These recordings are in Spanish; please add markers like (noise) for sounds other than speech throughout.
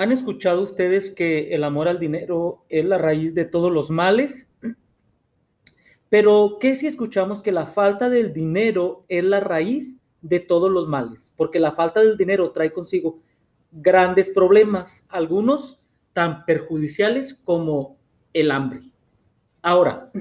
¿Han escuchado ustedes que el amor al dinero es la raíz de todos los males? Pero, ¿qué si escuchamos que la falta del dinero es la raíz de todos los males? Porque la falta del dinero trae consigo grandes problemas, algunos tan perjudiciales como el hambre. Ahora,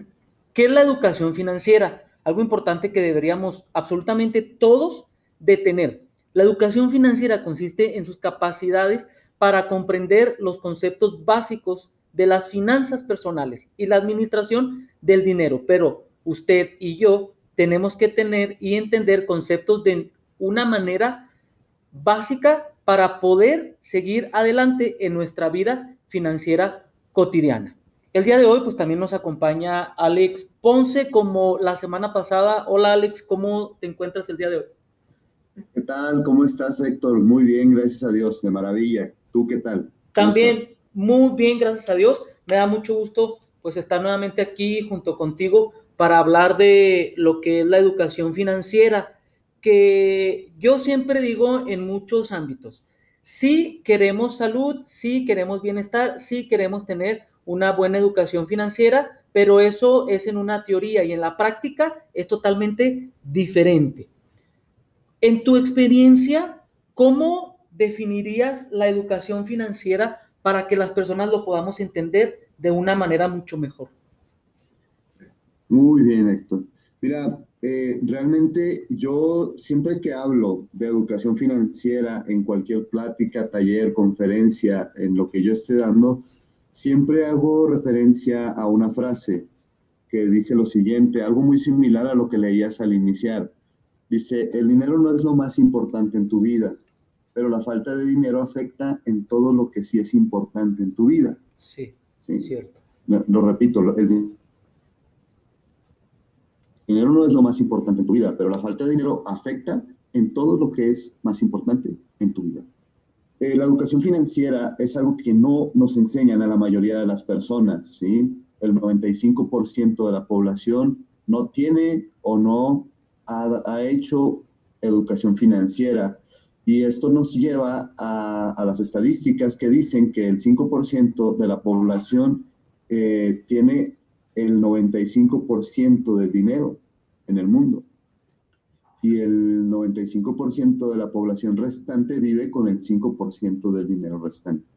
¿qué es la educación financiera? Algo importante que deberíamos absolutamente todos de tener. La educación financiera consiste en sus capacidades para comprender los conceptos básicos de las finanzas personales y la administración del dinero, pero usted y yo tenemos que tener y entender conceptos de una manera básica para poder seguir adelante en nuestra vida financiera cotidiana. El día de hoy, pues también nos acompaña Alex Ponce, como la semana pasada. Hola Alex, ¿cómo te encuentras el día de hoy? ¿Qué tal? ¿Cómo estás, Héctor? Muy bien, gracias a Dios, de maravilla. ¿Tú qué tal? También muy bien, gracias a Dios. Me da mucho gusto pues estar nuevamente aquí junto contigo para hablar de lo que es la educación financiera, que yo siempre digo en muchos ámbitos. Si queremos salud, si queremos bienestar, si queremos tener una buena educación financiera, pero eso es en una teoría y en la práctica es totalmente diferente. En tu experiencia, ¿cómo definirías la educación financiera para que las personas lo podamos entender de una manera mucho mejor? Muy bien, Héctor. Mira, eh, realmente yo siempre que hablo de educación financiera en cualquier plática, taller, conferencia, en lo que yo esté dando, siempre hago referencia a una frase que dice lo siguiente, algo muy similar a lo que leías al iniciar. Dice, el dinero no es lo más importante en tu vida, pero la falta de dinero afecta en todo lo que sí es importante en tu vida. Sí, sí. cierto. Lo, repito, el dinero no es lo más importante en tu vida, pero la falta de dinero afecta en todo lo que es más importante en tu vida. Eh, la educación financiera es algo que no nos enseñan a la mayoría de las personas, ¿sí? El 95% de la población no tiene o no ha, ha hecho educación financiera y esto nos lleva a, las estadísticas que dicen que el 5% de la población eh, tiene el 95% de dinero en el mundo. Y el 95% de la población restante vive con el 5% del dinero restante.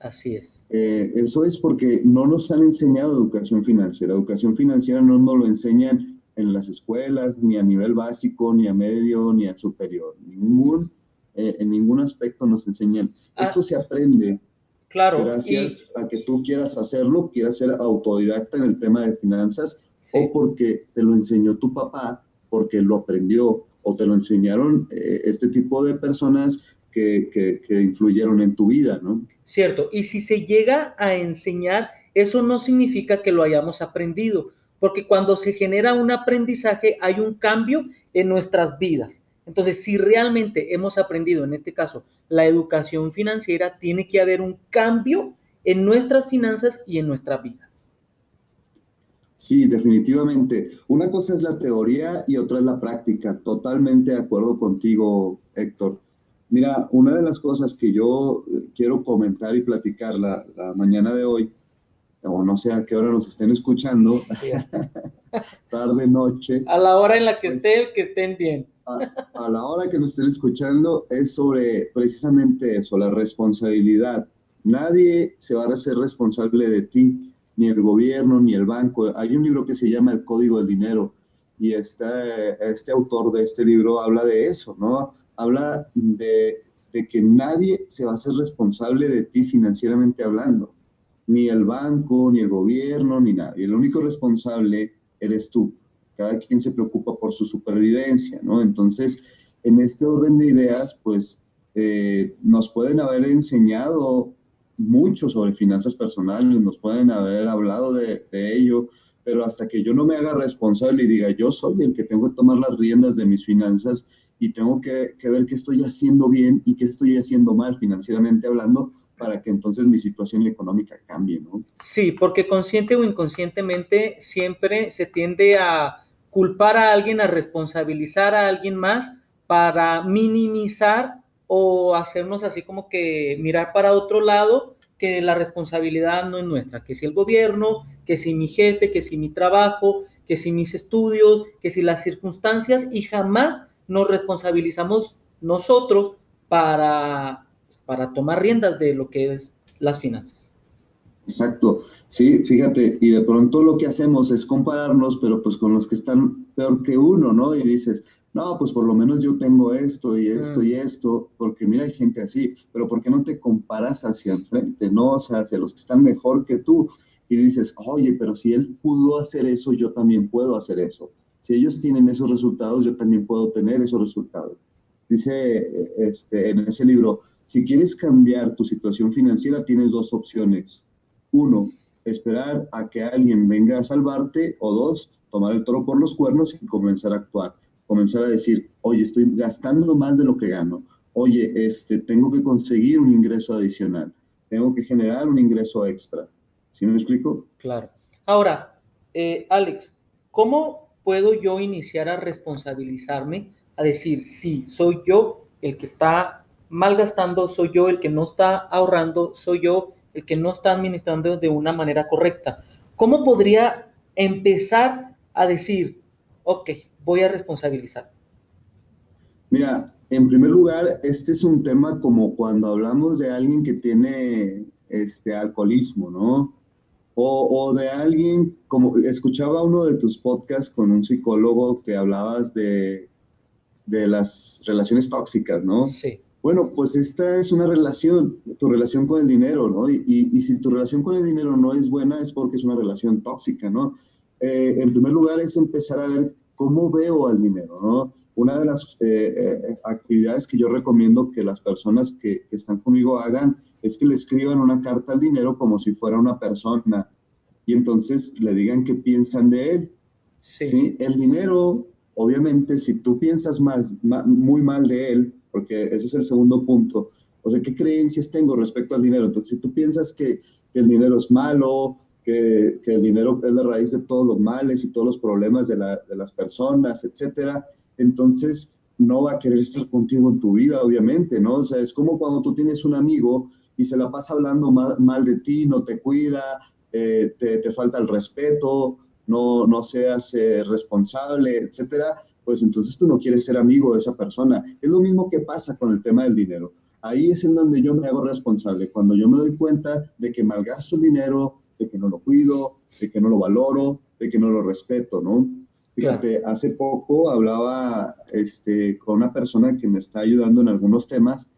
Así es. Eh, eso es porque no nos han enseñado educación financiera. Educación financiera no nos lo enseñan en las escuelas, ni a nivel básico, ni a medio, ni a superior. Ningún eh, en ningún aspecto nos enseñan. Ah. Esto se aprende claro, gracias a que tú quieras hacerlo, quieras ser autodidacta en el tema de finanzas o porque te lo enseñó tu papá, porque lo aprendió o te lo enseñaron eh, este tipo de personas que, que, que influyeron en tu vida, ¿no? Cierto, y si se llega a enseñar, eso no significa que lo hayamos aprendido, porque cuando se genera un aprendizaje hay un cambio en nuestras vidas. Entonces, si realmente hemos aprendido, en este caso, la educación financiera, tiene que haber un cambio en nuestras finanzas y en nuestra vida. Sí, definitivamente. Una cosa es la teoría y otra es la práctica. Totalmente de acuerdo contigo, Héctor. Mira, una de las cosas que yo eh, quiero comentar y platicar la, mañana de hoy, o no sé a qué hora nos estén escuchando, (laughs) tarde, noche. A la hora en la que pues estén, que estén bien a, la hora que nos estén escuchando es sobre precisamente eso, la responsabilidad. Nadie se va a hacer responsable de ti, ni el gobierno, ni el banco. Hay un libro que se llama El Código del Dinero y este, este autor de este libro habla de eso, ¿no? Habla de, de que nadie se va a hacer responsable de ti financieramente hablando, ni el banco, ni el gobierno, ni nadie. El único responsable eres tú cada quien se preocupa por su supervivencia, ¿no? Entonces, en este orden de ideas, pues eh, nos pueden haber enseñado mucho sobre finanzas personales, nos pueden haber hablado de, ello, pero hasta que yo no me haga responsable y diga, yo soy el que tengo que tomar las riendas de mis finanzas y tengo que, que ver qué estoy haciendo bien y qué estoy haciendo mal financieramente hablando, para que entonces mi situación económica cambie, ¿no? Sí, porque consciente o inconscientemente siempre se tiende a culpar a alguien, a responsabilizar a alguien más para minimizar o hacernos así como que mirar para otro lado, que la responsabilidad no es nuestra, que si el gobierno, que si mi jefe, que si mi trabajo, que si mis estudios, que si las circunstancias, y jamás nos responsabilizamos nosotros para, para tomar riendas de lo que es las finanzas. Exacto, sí, fíjate, y de pronto lo que hacemos es compararnos, pero pues con los que están peor que uno, ¿no? Y dices, no, pues por lo menos yo tengo esto y esto y mm. esto, porque mira, hay gente así, pero ¿por qué no te comparas hacia enfrente, no? O sea, hacia los que están mejor que tú y dices, oye, pero si él pudo hacer eso, yo también puedo hacer eso. Si ellos tienen esos resultados, yo también puedo tener esos resultados. Dice este, en ese libro, si quieres cambiar tu situación financiera, tienes dos opciones uno, esperar a que alguien venga a salvarte, o dos, tomar el toro por los cuernos y comenzar a actuar. Comenzar a decir, oye, estoy gastando más de lo que gano. Oye, este, tengo que conseguir un ingreso adicional. Tengo que generar un ingreso extra. ¿Sí me explico? Claro. Ahora, eh, Alex, ¿cómo puedo yo iniciar a responsabilizarme? A decir, sí, soy yo el que está malgastando, soy yo el que no está ahorrando, soy yo el que no está administrando de una manera correcta. ¿Cómo podría empezar a decir, ok, voy a responsabilizar? Mira, en primer lugar, este es un tema como cuando hablamos de alguien que tiene este alcoholismo, ¿no? O, de alguien, como escuchaba uno de tus podcasts con un psicólogo que hablabas de, de las relaciones tóxicas, ¿no? Sí. Bueno, pues esta es una relación, tu relación con el dinero, ¿no? Y, si tu relación con el dinero no es buena es porque es una relación tóxica, ¿no? Eh, en primer lugar es empezar a ver cómo veo al dinero, ¿no? Una de las eh, eh, actividades que yo recomiendo que las personas que, que, están conmigo hagan es que le escriban una carta al dinero como si fuera una persona y entonces le digan qué piensan de él. Sí. ¿sí? El dinero, obviamente, si tú piensas más, muy mal de él, porque ese es el segundo punto. O sea, ¿qué creencias tengo respecto al dinero? Entonces, si tú piensas que, el dinero es malo, que, el dinero es la raíz de todos los males y todos los problemas de, las personas, etcétera, entonces no va a querer estar contigo en tu vida, obviamente, ¿no? O sea, es como cuando tú tienes un amigo y se la pasa hablando mal, de ti, no te cuida, eh, te, falta el respeto, no, no seas eh, responsable, etcétera pues entonces tú no quieres ser amigo de esa persona. Es lo mismo que pasa con el tema del dinero. Ahí es en donde yo me hago responsable, cuando yo me doy cuenta de que malgasto el dinero, de que no lo cuido, de que no lo valoro, de que no lo respeto, ¿no? Fíjate, hace poco hablaba este, con una persona que me está ayudando en algunos temas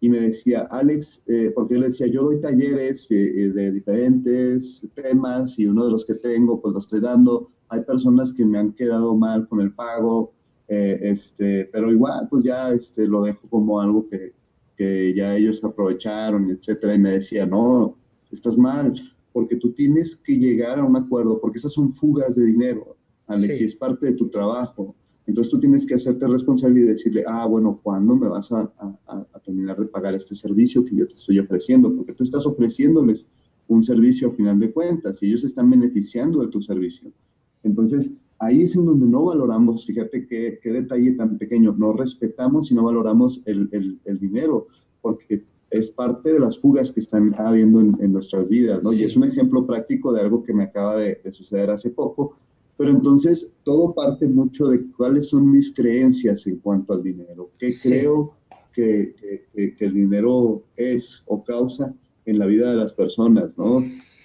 y me decía, Alex, eh, porque yo le decía, yo doy talleres eh, eh, de diferentes temas y uno de los que tengo, pues lo estoy dando. Hay personas que me han quedado mal con el pago, eh, este, pero igual, pues ya este, lo dejo como algo que, que ya ellos aprovecharon, etcétera, y me decía, no, estás mal, porque tú tienes que llegar a un acuerdo, porque esas son fugas de dinero, Alex, y es parte de tu trabajo. Entonces tú tienes que hacerte responsable y decirle, ah, bueno, ¿cuándo me vas a, a, a, terminar de pagar este servicio que yo te estoy ofreciendo? Porque tú estás ofreciéndoles un servicio a final de cuentas y ellos están beneficiando de tu servicio. Entonces, ahí es en donde no valoramos, fíjate qué, qué detalle tan pequeño, no respetamos y no valoramos el, el, el, dinero, porque es parte de las fugas que están habiendo en, en nuestras vidas, ¿no? Y es un ejemplo práctico de algo que me acaba de, de, suceder hace poco, pero entonces todo parte mucho de cuáles son mis creencias en cuanto al dinero, qué creo que, que, que, el dinero es o causa en la vida de las personas, ¿no?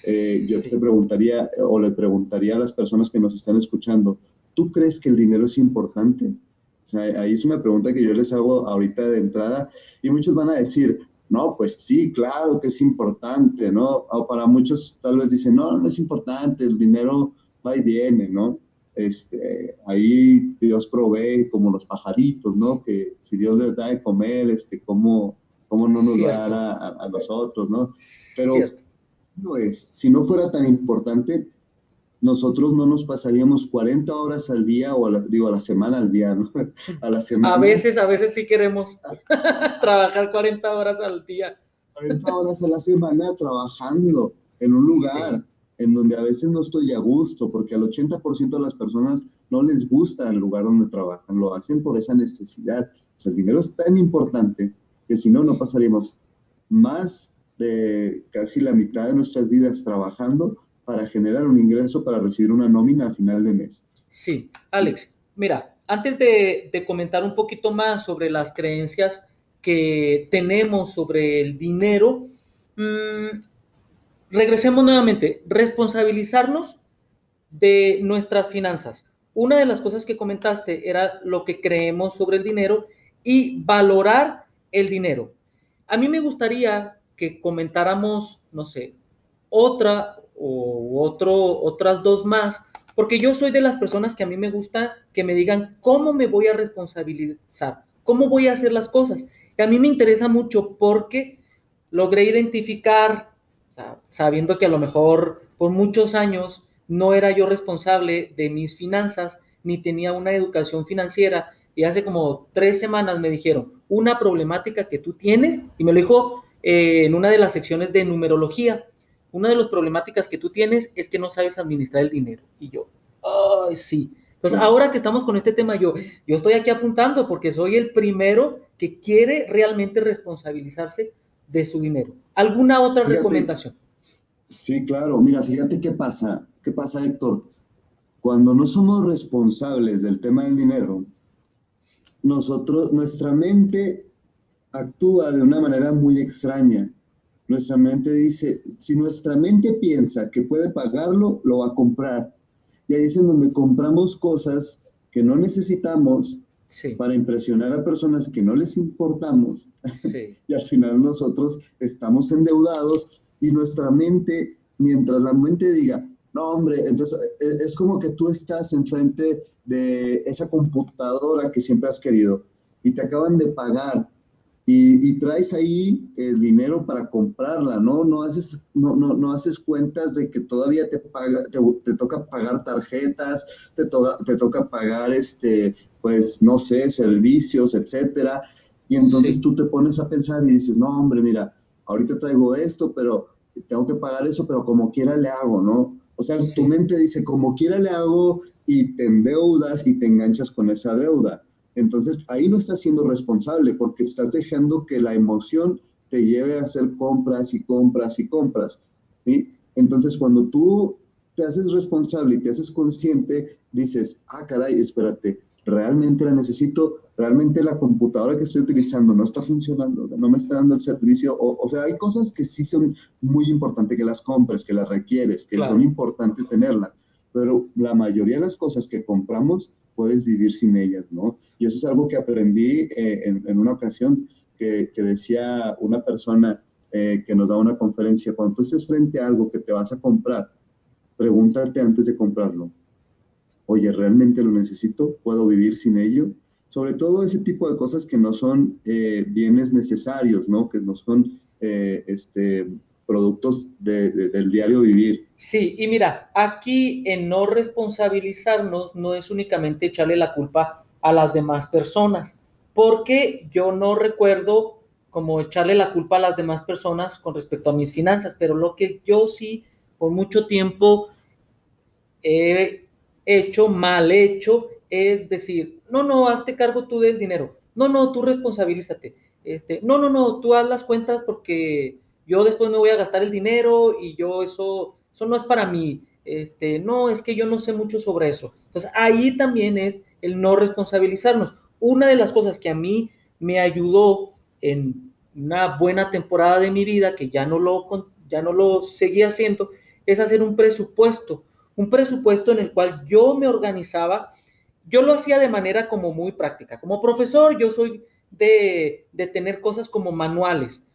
Eh, yo te preguntaría, o le preguntaría a las personas que nos están escuchando, ¿tú crees que el dinero es importante? O sea, ahí es una pregunta que yo les hago ahorita de entrada y muchos van a decir, no, pues sí, claro que es importante, ¿no? O para muchos tal vez dicen, no, no es importante, el dinero va y viene, ¿no? Este, ahí Dios provee como los pajaritos, ¿no? Que si Dios les da de comer, este, ¿cómo, cómo no nos dará a, a, nosotros, ¿no? Pero no es, si no fuera tan importante, nosotros no nos pasaríamos 40 horas al día o digo a la semana al día, ¿no? (laughs) A la semana. A veces, a veces sí queremos (laughs) trabajar 40 horas al día. 40 horas a la semana trabajando en un lugar en donde a veces no estoy a gusto, porque al 80% de las personas no les gusta el lugar donde trabajan, lo hacen por esa necesidad. O sea, el dinero es tan importante que si no, no pasaríamos más de casi la mitad de nuestras vidas trabajando para generar un ingreso para recibir una nómina a final de mes. Sí, Alex, mira, antes de, comentar un poquito más sobre las creencias que tenemos sobre el dinero, mm, regresemos nuevamente, responsabilizarnos de nuestras finanzas. Una de las cosas que comentaste era lo que creemos sobre el dinero y valorar el dinero. A mí me gustaría que comentáramos, no sé, otra o otro, otras dos más, porque yo soy de las personas que a mí me gusta que me digan cómo me voy a responsabilizar, cómo voy a hacer las cosas. Y a mí me interesa mucho porque logré identificar, sabiendo que a lo mejor por muchos años no era yo responsable de mis finanzas, ni tenía una educación financiera. Y hace como tres semanas me dijeron, una problemática que tú tienes, y me lo dijo eh, en una de las secciones de numerología, una de las problemáticas que tú tienes es que no sabes administrar el dinero. Y yo, ay, sí. Pues ahora que estamos con este tema, yo, yo estoy aquí apuntando porque soy el primero que quiere realmente responsabilizarse de su dinero. ¿Alguna otra recomendación? Sí, claro. Mira, fíjate qué pasa. ¿Qué pasa, Héctor? Cuando no somos responsables del tema del dinero, nosotros, nuestra mente actúa de una manera muy extraña. Nuestra mente dice, si nuestra mente piensa que puede pagarlo, lo va a comprar. Y ahí es en donde compramos cosas que no necesitamos para impresionar a personas que no les importamos. (laughs) y al final nosotros estamos endeudados y nuestra mente, mientras la mente diga, no, hombre, entonces e, e, es como que tú estás enfrente de esa computadora que siempre has querido y te acaban de pagar y, traes ahí el dinero para comprarla, ¿no? No haces, no, no, no haces cuentas de que todavía te, paga, te, toca pagar tarjetas, te, te toca pagar, este, pues, no sé, servicios, etcétera. Y entonces tú te pones a pensar y dices, no, hombre, mira, ahorita traigo esto, pero tengo que pagar eso, pero como quiera le hago, ¿no? O sea, tu mente dice, como quiera le hago y te endeudas y te enganchas con esa deuda. Entonces, ahí no estás siendo responsable porque estás dejando que la emoción te lleve a hacer compras y compras y compras. ¿sí? Entonces, cuando tú te haces responsable y te haces consciente, dices, ah, caray, espérate, realmente la necesito, realmente la computadora que estoy utilizando no está funcionando, no me está dando el servicio. O, sea, hay cosas que sí son muy importantes que las compres, que las requieres, que son importantes tenerlas, pero la mayoría de las cosas que compramos puedes vivir sin ellas, ¿no? Y eso es algo que aprendí eh, en, una ocasión que, decía una persona eh, que nos da una conferencia, cuando tú estés frente a algo que te vas a comprar, pregúntate antes de comprarlo, oye, ¿realmente lo necesito? ¿Puedo vivir sin ello? Sobre todo ese tipo de cosas que no son eh, bienes necesarios, ¿no? Que no son este, productos del diario vivir. Sí, y mira, aquí en no responsabilizarnos no es únicamente echarle la culpa a las demás personas, porque yo no recuerdo como echarle la culpa a las demás personas con respecto a mis finanzas, pero lo que yo sí por mucho tiempo he hecho, mal hecho, es decir, no, no, hazte cargo tú del dinero, no, no, tú responsabilízate, este, no, no, no, tú haz las cuentas porque yo después me voy a gastar el dinero y yo eso, eso no es para mí. Este, no, es que yo no sé mucho sobre eso. Entonces, ahí también es el no responsabilizarnos. Una de las cosas que a mí me ayudó en una buena temporada de mi vida, que ya no lo, ya no lo seguía haciendo, es hacer un presupuesto. Un presupuesto en el cual yo me organizaba. Yo lo hacía de manera como muy práctica. Como profesor, yo soy de, de tener cosas como manuales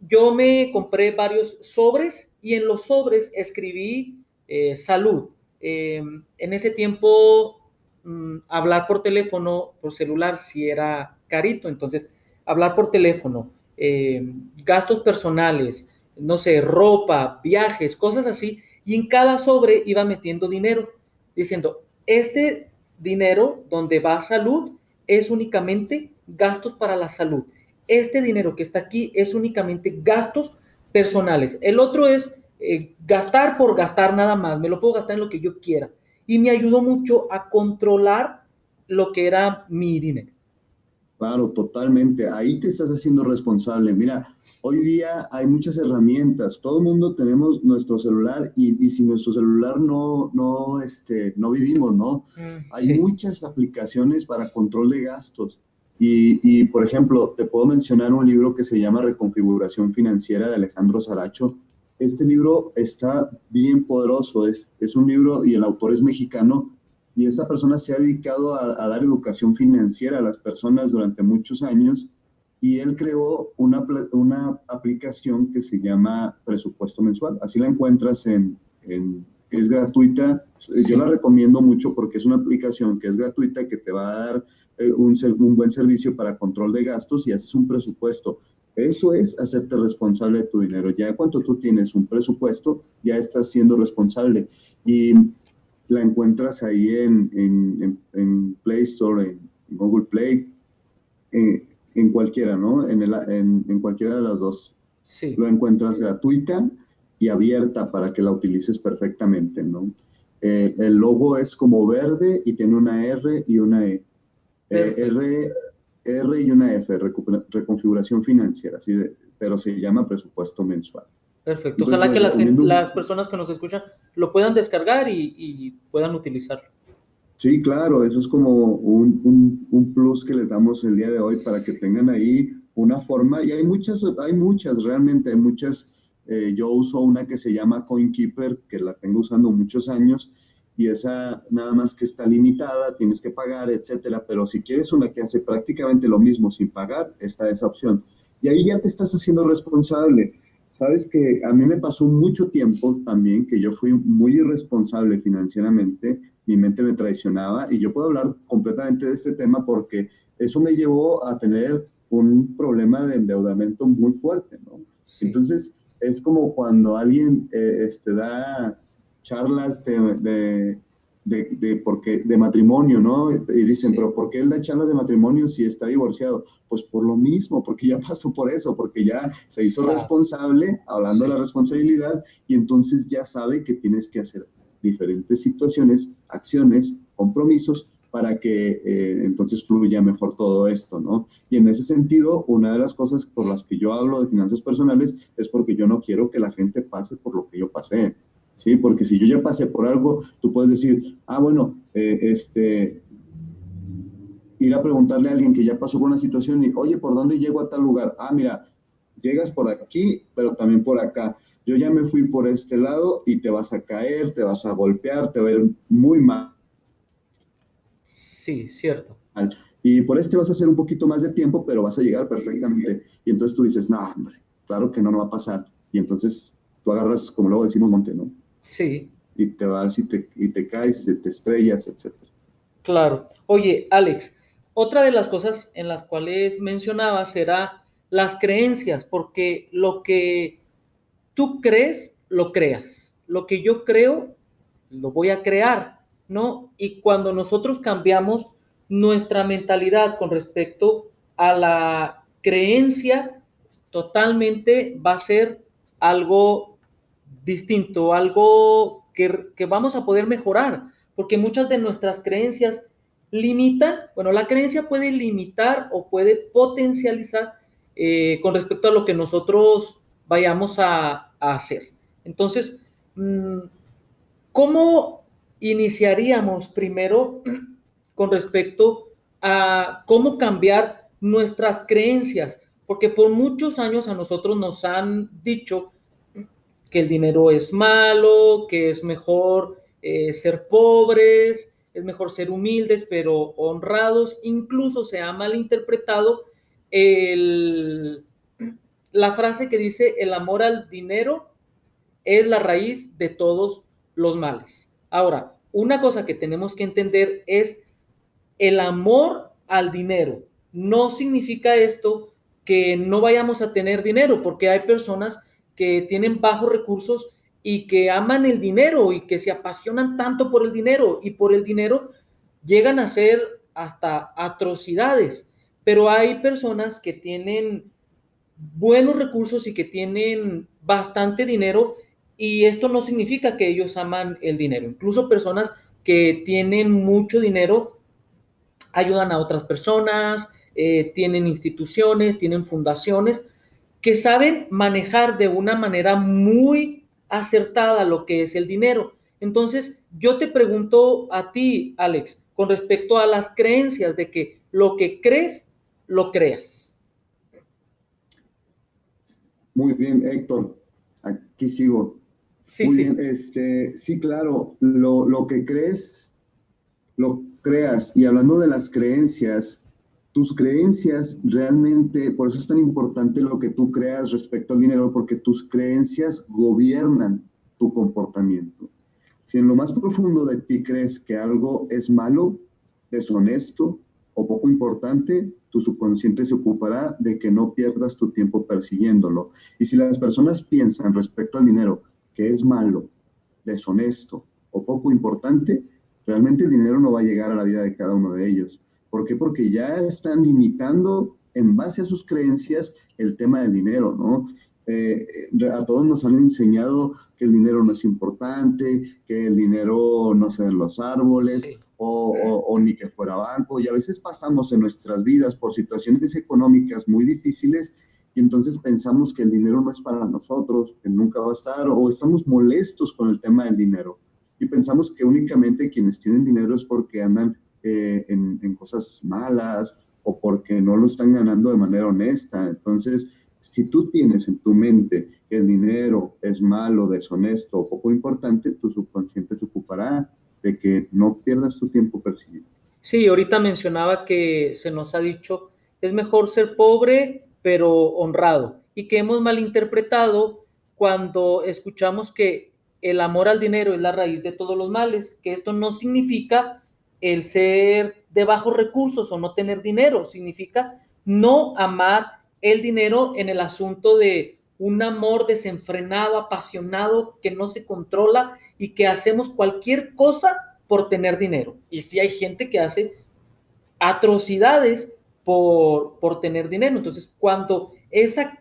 yo me compré varios sobres y en los sobres escribí eh, salud. Eh, en ese tiempo, mm, hablar por teléfono, por celular, si era carito, entonces, hablar por teléfono, eh, gastos personales, no sé, ropa, viajes, cosas así, y en cada sobre iba metiendo dinero, diciendo, este dinero donde va salud es únicamente gastos para la salud este dinero que está aquí es únicamente gastos personales. El otro es eh, gastar por gastar nada más. Me lo puedo gastar en lo que yo quiera. Y me ayudó mucho a controlar lo que era mi dinero. Claro, totalmente. Ahí te estás haciendo responsable. Mira, hoy día hay muchas herramientas. Todo el mundo tenemos nuestro celular y, y sin nuestro celular no, no, este, no vivimos, ¿no? Mm, hay muchas aplicaciones para control de gastos. Y, y, por ejemplo, te puedo mencionar un libro que se llama Reconfiguración Financiera de Alejandro Saracho. Este libro está bien poderoso. Es, es un libro y el autor es mexicano y esta persona se ha dedicado a, dar educación financiera a las personas durante muchos años y él creó una, una aplicación que se llama presupuesto mensual. Así la encuentras en, en es gratuita. Yo la recomiendo mucho porque es una aplicación que es gratuita que te va a dar eh, un, un, buen servicio para control de gastos y haces un presupuesto. Eso es hacerte responsable de tu dinero. Ya cuando tú tienes un presupuesto, ya estás siendo responsable. Y la encuentras ahí en, en, Play Store, en Google Play, eh, en cualquiera, ¿no? En, el, en, cualquiera de las dos. Sí. Lo encuentras gratuita y abierta para que la utilices perfectamente, ¿no? Eh, el logo es como verde y tiene una R y una E. Eh, R, R y una F, reconfiguración financiera, así de, pero se llama presupuesto mensual. Perfecto. Ojalá que las, las, personas que nos escuchan lo puedan descargar y, puedan utilizarlo. Sí, claro, eso es como un, un, plus que les damos el día de hoy para que tengan ahí una forma. Y hay muchas, hay muchas, realmente hay muchas. Eh, yo uso una que se llama CoinKeeper, que la tengo usando muchos años, y esa nada más que está limitada, tienes que pagar, etcétera. Pero si quieres una que hace prácticamente lo mismo sin pagar, está esa opción. Y ahí ya te estás haciendo responsable. Sabes que a mí me pasó mucho tiempo también que yo fui muy irresponsable financieramente, mi mente me traicionaba y yo puedo hablar completamente de este tema porque eso me llevó a tener un problema de endeudamiento muy fuerte, ¿no? Entonces, es como cuando alguien eh, este, da charlas de, de, de, porque, de matrimonio, ¿no? Y dicen, pero ¿por qué él da charlas de matrimonio si está divorciado? Pues por lo mismo, porque ya (laughs) pasó por eso, porque ya se hizo responsable, hablando de la responsabilidad, y entonces ya sabe que tienes que hacer diferentes situaciones, acciones, compromisos para que eh, entonces fluya mejor todo esto, ¿no? Y en ese sentido, una de las cosas por las que yo hablo de finanzas personales es porque yo no quiero que la gente pase por lo que yo pasé. ¿Sí? Porque si yo ya pasé por algo, tú puedes decir, ah, bueno, eh, este, ir a preguntarle a alguien que ya pasó por una situación y, oye, ¿por dónde llego a tal lugar? Ah, mira, llegas por aquí, pero también por acá. Yo ya me fui por este lado y te vas a caer, te vas a golpear, te va a ver muy mal. Sí, cierto. Y por este vas a hacer un poquito más de tiempo, pero vas a llegar perfectamente. Y entonces tú dices, no, hombre, claro que no, no va a pasar. Y entonces tú agarras, como luego decimos, monte, ¿no? Sí. Y te vas y te, y te caes y te estrellas, etc. Claro. Oye, Alex, otra de las cosas en las cuales mencionaba será las creencias, porque lo que tú crees, lo creas. Lo que yo creo, lo voy a crear, ¿no? Y cuando nosotros cambiamos nuestra mentalidad con respecto a la creencia, totalmente va a ser algo distinto, algo que, vamos a poder mejorar, porque muchas de nuestras creencias limitan, bueno, la creencia puede limitar o puede potencializar eh, con respecto a lo que nosotros vayamos a, hacer. Entonces, mm, ¿cómo iniciaríamos primero (clears throat) con respecto a cómo cambiar nuestras creencias? Porque por muchos años a nosotros nos han dicho que el dinero es malo, que es mejor eh, ser pobres, es mejor ser humildes pero honrados. Incluso se ha malinterpretado la frase que dice el amor al dinero es la raíz de todos los males. Ahora, una cosa que tenemos que entender es el amor al dinero. No significa esto que no vayamos a tener dinero, porque hay personas que tienen bajos recursos y que aman el dinero y que se apasionan tanto por el dinero y por el dinero llegan a hacer hasta atrocidades. Pero hay personas que tienen buenos recursos y que tienen bastante dinero y esto no significa que ellos aman el dinero. Incluso personas que tienen mucho dinero ayudan a otras personas, eh, tienen instituciones, tienen fundaciones que saben manejar de una manera muy acertada lo que es el dinero. Entonces, yo te pregunto a ti, Alex, con respecto a las creencias de que lo que crees, lo creas. Muy bien, Héctor. Aquí sigo. Sí, Muy sí. bien, este, sí, claro, lo, lo que crees, lo creas. Y hablando de las creencias, tus creencias realmente, por eso es tan importante lo que tú creas respecto al dinero, porque tus creencias gobiernan tu comportamiento. Si en lo más profundo de ti crees que algo es malo, deshonesto o poco importante, tu subconsciente se ocupará de que no pierdas tu tiempo persiguiéndolo. Y si las personas piensan respecto al dinero que es malo, deshonesto o poco importante, realmente el dinero no va a llegar a la vida de cada uno de ellos. ¿Por qué? Porque ya están limitando en base a sus creencias el tema del dinero, ¿no? Eh, a todos nos han enseñado que el dinero no es importante, que el dinero no se en los árboles o, o, ni que fuera banco. Y a veces pasamos en nuestras vidas por situaciones económicas muy difíciles y entonces pensamos que el dinero no es para nosotros, que nunca va a estar o estamos molestos con el tema del dinero. Y pensamos que únicamente quienes tienen dinero es porque andan eh, en, cosas malas o porque no lo están ganando de manera honesta. Entonces, si tú tienes en tu mente que el dinero es malo, deshonesto o poco importante, tu subconsciente se ocupará de que no pierdas tu tiempo persiguiendo. Sí, ahorita mencionaba que se nos ha dicho, es mejor ser pobre pero honrado y que hemos malinterpretado cuando escuchamos que el amor al dinero es la raíz de todos los males, que esto no significa el ser de bajos recursos o no tener dinero, significa no amar el dinero en el asunto de un amor desenfrenado, apasionado, que no se controla y que hacemos cualquier cosa por tener dinero. Y si hay gente que hace atrocidades por, por tener dinero. Entonces, cuando esa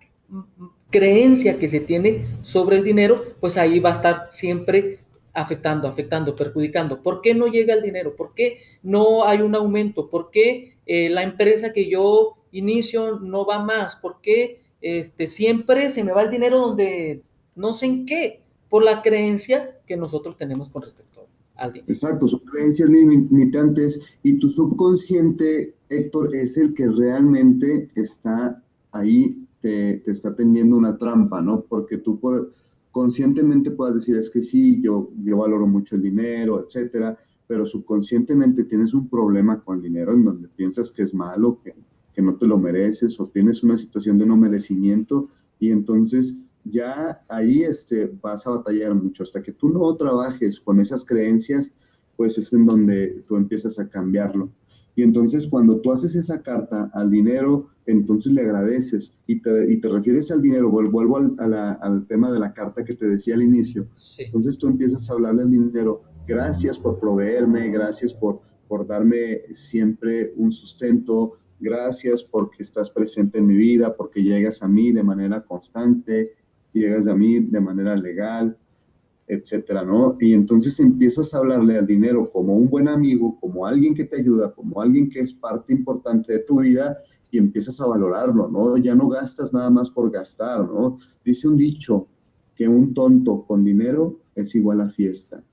creencia que se tiene sobre el dinero, pues ahí va a estar siempre afectando, afectando, perjudicando. ¿Por qué no llega el dinero? ¿Por qué no hay un aumento? ¿Por qué eh, la empresa que yo inicio no va más? ¿Por qué este, siempre se me va el dinero donde no sé en qué? Por la creencia que nosotros tenemos con respecto al dinero. Exacto, son creencias limitantes y tu subconsciente, Héctor, es el que realmente está ahí, te, te está tendiendo una trampa, ¿no? Porque tú por conscientemente puedas decir, es que sí, yo, yo valoro mucho el dinero, etcétera, pero subconscientemente tienes un problema con el dinero en donde piensas que es malo, que, que no te lo mereces o tienes una situación de no merecimiento y entonces ya ahí este, vas a batallar mucho. Hasta que tú no trabajes con esas creencias, pues es en donde tú empiezas a cambiarlo. Y entonces cuando tú haces esa carta al dinero, entonces le agradeces y te, y te refieres al dinero, vuelvo al, al, tema de la carta que te decía al inicio. Entonces tú empiezas a hablarle al dinero, gracias por proveerme, gracias por, por darme siempre un sustento, gracias porque estás presente en mi vida, porque llegas a mí de manera constante, llegas a mí de manera legal, etcétera, ¿no? Y entonces empiezas a hablarle al dinero como un buen amigo, como alguien que te ayuda, como alguien que es parte importante de tu vida y empiezas a valorarlo, ¿no? Ya no gastas nada más por gastar, ¿no? Dice un dicho que un tonto con dinero es igual a fiesta.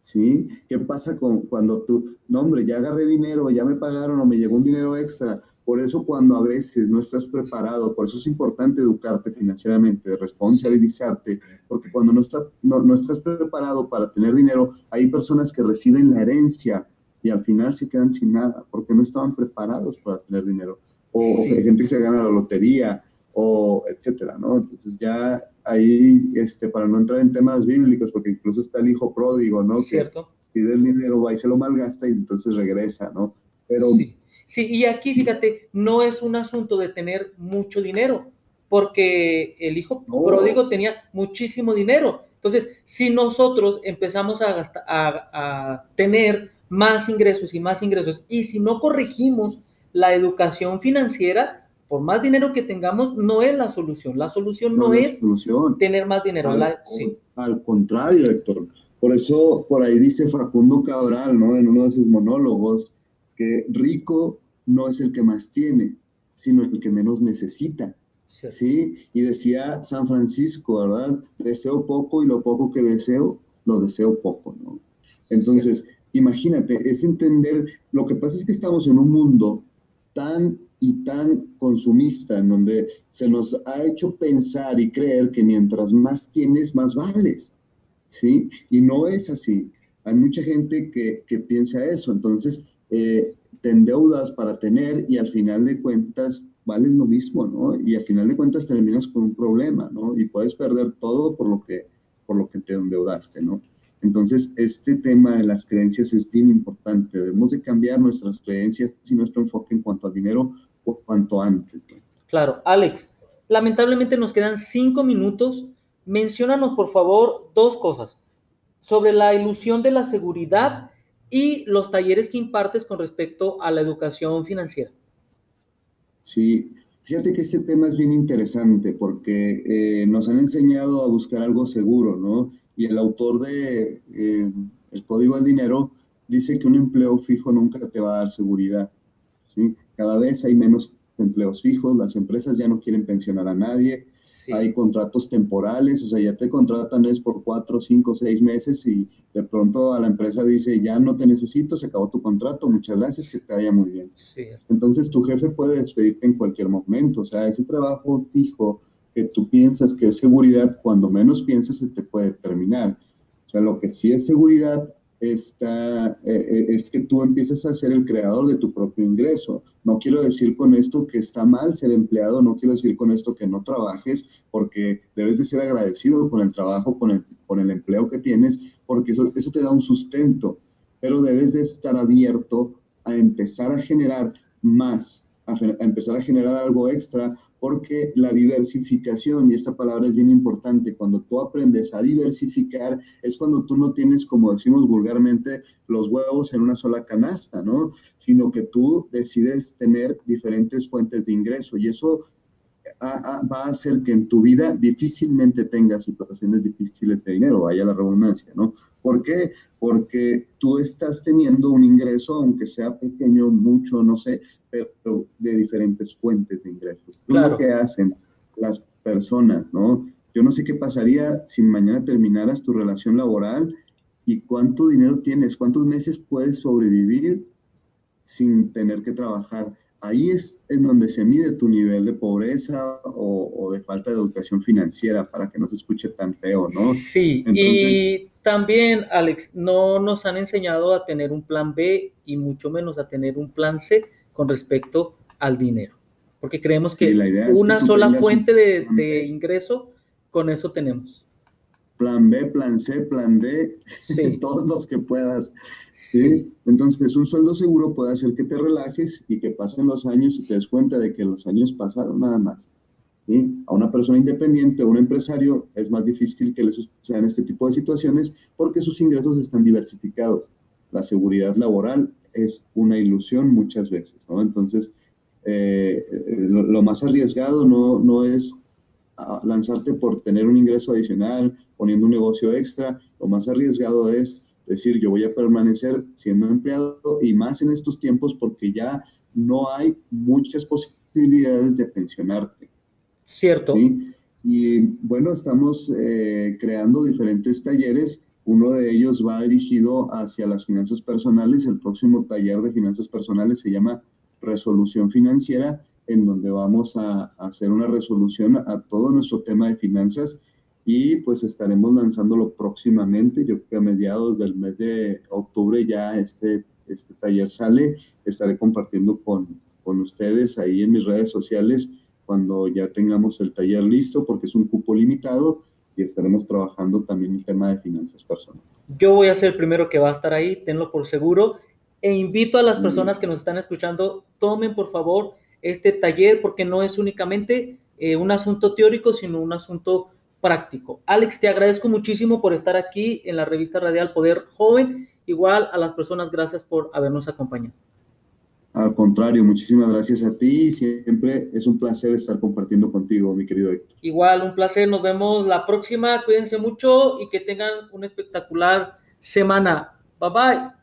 ¿Sí? ¿Qué pasa con cuando tú, no hombre, ya agarré dinero, ya me pagaron o me llegó un dinero extra? Por eso cuando a veces no estás preparado, por eso es importante educarte financieramente, responsabilizarte, porque cuando no, está, no, estás preparado para tener dinero, hay personas que reciben la herencia y al final se quedan sin nada, porque no estaban preparados para tener dinero. O hay gente que se gana la lotería, o etcétera, ¿no? Entonces ya ahí, este, para no entrar en temas bíblicos, porque incluso está el hijo pródigo, ¿no? Cierto. Que pide el dinero, va y se lo malgasta y entonces regresa, ¿no? Pero sí. Sí, y aquí fíjate, no es un asunto de tener mucho dinero, porque el hijo pródigo tenía muchísimo dinero. Entonces, si nosotros empezamos a, gastar, a, tener más ingresos y más ingresos, y si no corregimos la educación financiera, por más dinero que tengamos, no es la solución. La solución no, es tener más dinero. Al, al contrario, Héctor. Por eso, por ahí dice Facundo Cabral, ¿no? En uno de sus monólogos, que rico no es el que más tiene, sino el que menos necesita. Sí. Y decía San Francisco, ¿verdad? Deseo poco y lo poco que deseo, lo deseo poco, ¿no? Entonces, imagínate, es entender, lo que pasa es que estamos en un mundo tan y tan consumista, en donde se nos ha hecho pensar y creer que mientras más tienes, más vales, ¿sí? Y no es así. Hay mucha gente que, que piensa eso, entonces eh, te endeudas para tener y al final de cuentas vales lo mismo, ¿no? Y al final de cuentas terminas con un problema, ¿no? Y puedes perder todo por lo que, por lo que te endeudaste, ¿no? Entonces, este tema de las creencias es bien importante. Debemos de cambiar nuestras creencias y nuestro enfoque en cuanto a dinero o cuanto antes. Claro, Alex, lamentablemente nos quedan cinco minutos. Menciónanos, por favor, dos cosas sobre la ilusión de la seguridad y los talleres que impartes con respecto a la educación financiera. Sí, fíjate que este tema es bien interesante porque eh, nos han enseñado a buscar algo seguro, ¿no? Y el autor de eh, El Código del Dinero dice que un empleo fijo nunca te va a dar seguridad. ¿sí? Cada vez hay menos empleos fijos, las empresas ya no quieren pensionar a nadie, hay contratos temporales, o sea, ya te contratan es por cuatro, cinco, seis meses y de pronto a la empresa dice, ya no te necesito, se acabó tu contrato, muchas gracias, que te vaya muy bien. Entonces tu jefe puede despedirte en cualquier momento, o sea, ese trabajo fijo que tú piensas que es seguridad, cuando menos piensas se te puede terminar. O sea, lo que sí es seguridad está, eh, eh, es que tú empiezas a ser el creador de tu propio ingreso. No quiero decir con esto que está mal ser empleado, no quiero decir con esto que no trabajes, porque debes de ser agradecido con el trabajo, con el, con el empleo que tienes, porque eso, eso te da un sustento, pero debes de estar abierto a empezar a generar más, a empezar a generar algo extra porque la diversificación, y esta palabra es bien importante, cuando tú aprendes a diversificar, es cuando tú no tienes, como decimos vulgarmente, los huevos en una sola canasta, ¿no? Sino que tú decides tener diferentes fuentes de ingreso y eso va a hacer que en tu vida difícilmente tengas situaciones difíciles de dinero, vaya la redundancia, ¿no? ¿Por qué? Porque tú estás teniendo un ingreso, aunque sea pequeño, mucho, no sé, pero de diferentes fuentes de ingresos. Lo que hacen las personas, ¿no? Yo no sé qué pasaría si mañana terminaras tu relación laboral y cuánto dinero tienes, cuántos meses puedes sobrevivir sin tener que trabajar. Ahí es en donde se mide tu nivel de pobreza o, de falta de educación financiera para que no se escuche tan feo, ¿no? Sí, y también, Alex, no nos han enseñado a tener un plan B y mucho menos a tener un plan C con respecto al dinero, porque creemos que una sola fuente de, ingreso, con eso tenemos. Plan B, plan C, plan D, (laughs) todos los que puedas. ¿sí? Entonces, un sueldo seguro puede hacer que te relajes y que pasen los años y te des cuenta de que los años pasaron nada más. A una persona independiente o un empresario es más difícil que le sucedan este tipo de situaciones porque sus ingresos están diversificados. La seguridad laboral es una ilusión muchas veces, ¿no? Entonces, eh, lo, más arriesgado no, no es ah, lanzarte por tener un ingreso adicional, poniendo un negocio extra, lo más arriesgado es decir, yo voy a permanecer siendo empleado y más en estos tiempos porque ya no hay muchas posibilidades de pensionarte. Cierto. Y bueno, estamos eh, creando diferentes talleres uno de ellos va dirigido hacia las finanzas personales. El próximo taller de finanzas personales se llama Resolución Financiera, en donde vamos a, hacer una resolución a todo nuestro tema de finanzas y pues estaremos lanzándolo próximamente. Yo creo que a mediados del mes de octubre ya este, este taller sale. Estaré compartiendo con, con ustedes ahí en mis redes sociales cuando ya tengamos el taller listo porque es un cupo limitado y estaremos trabajando también el tema de finanzas personales. Yo voy a ser el primero que va a estar ahí, tenlo por seguro, e invito a las personas que nos están escuchando, tomen por favor este taller porque no es únicamente eh, un asunto teórico, sino un asunto práctico. Alex, te agradezco muchísimo por estar aquí en la revista radial Poder Joven. Igual a las personas, gracias por habernos acompañado. Al contrario, muchísimas gracias a ti. Siempre es un placer estar compartiendo contigo, mi querido Héctor. Igual, un placer. Nos vemos la próxima. Cuídense mucho y que tengan una espectacular semana. Bye bye.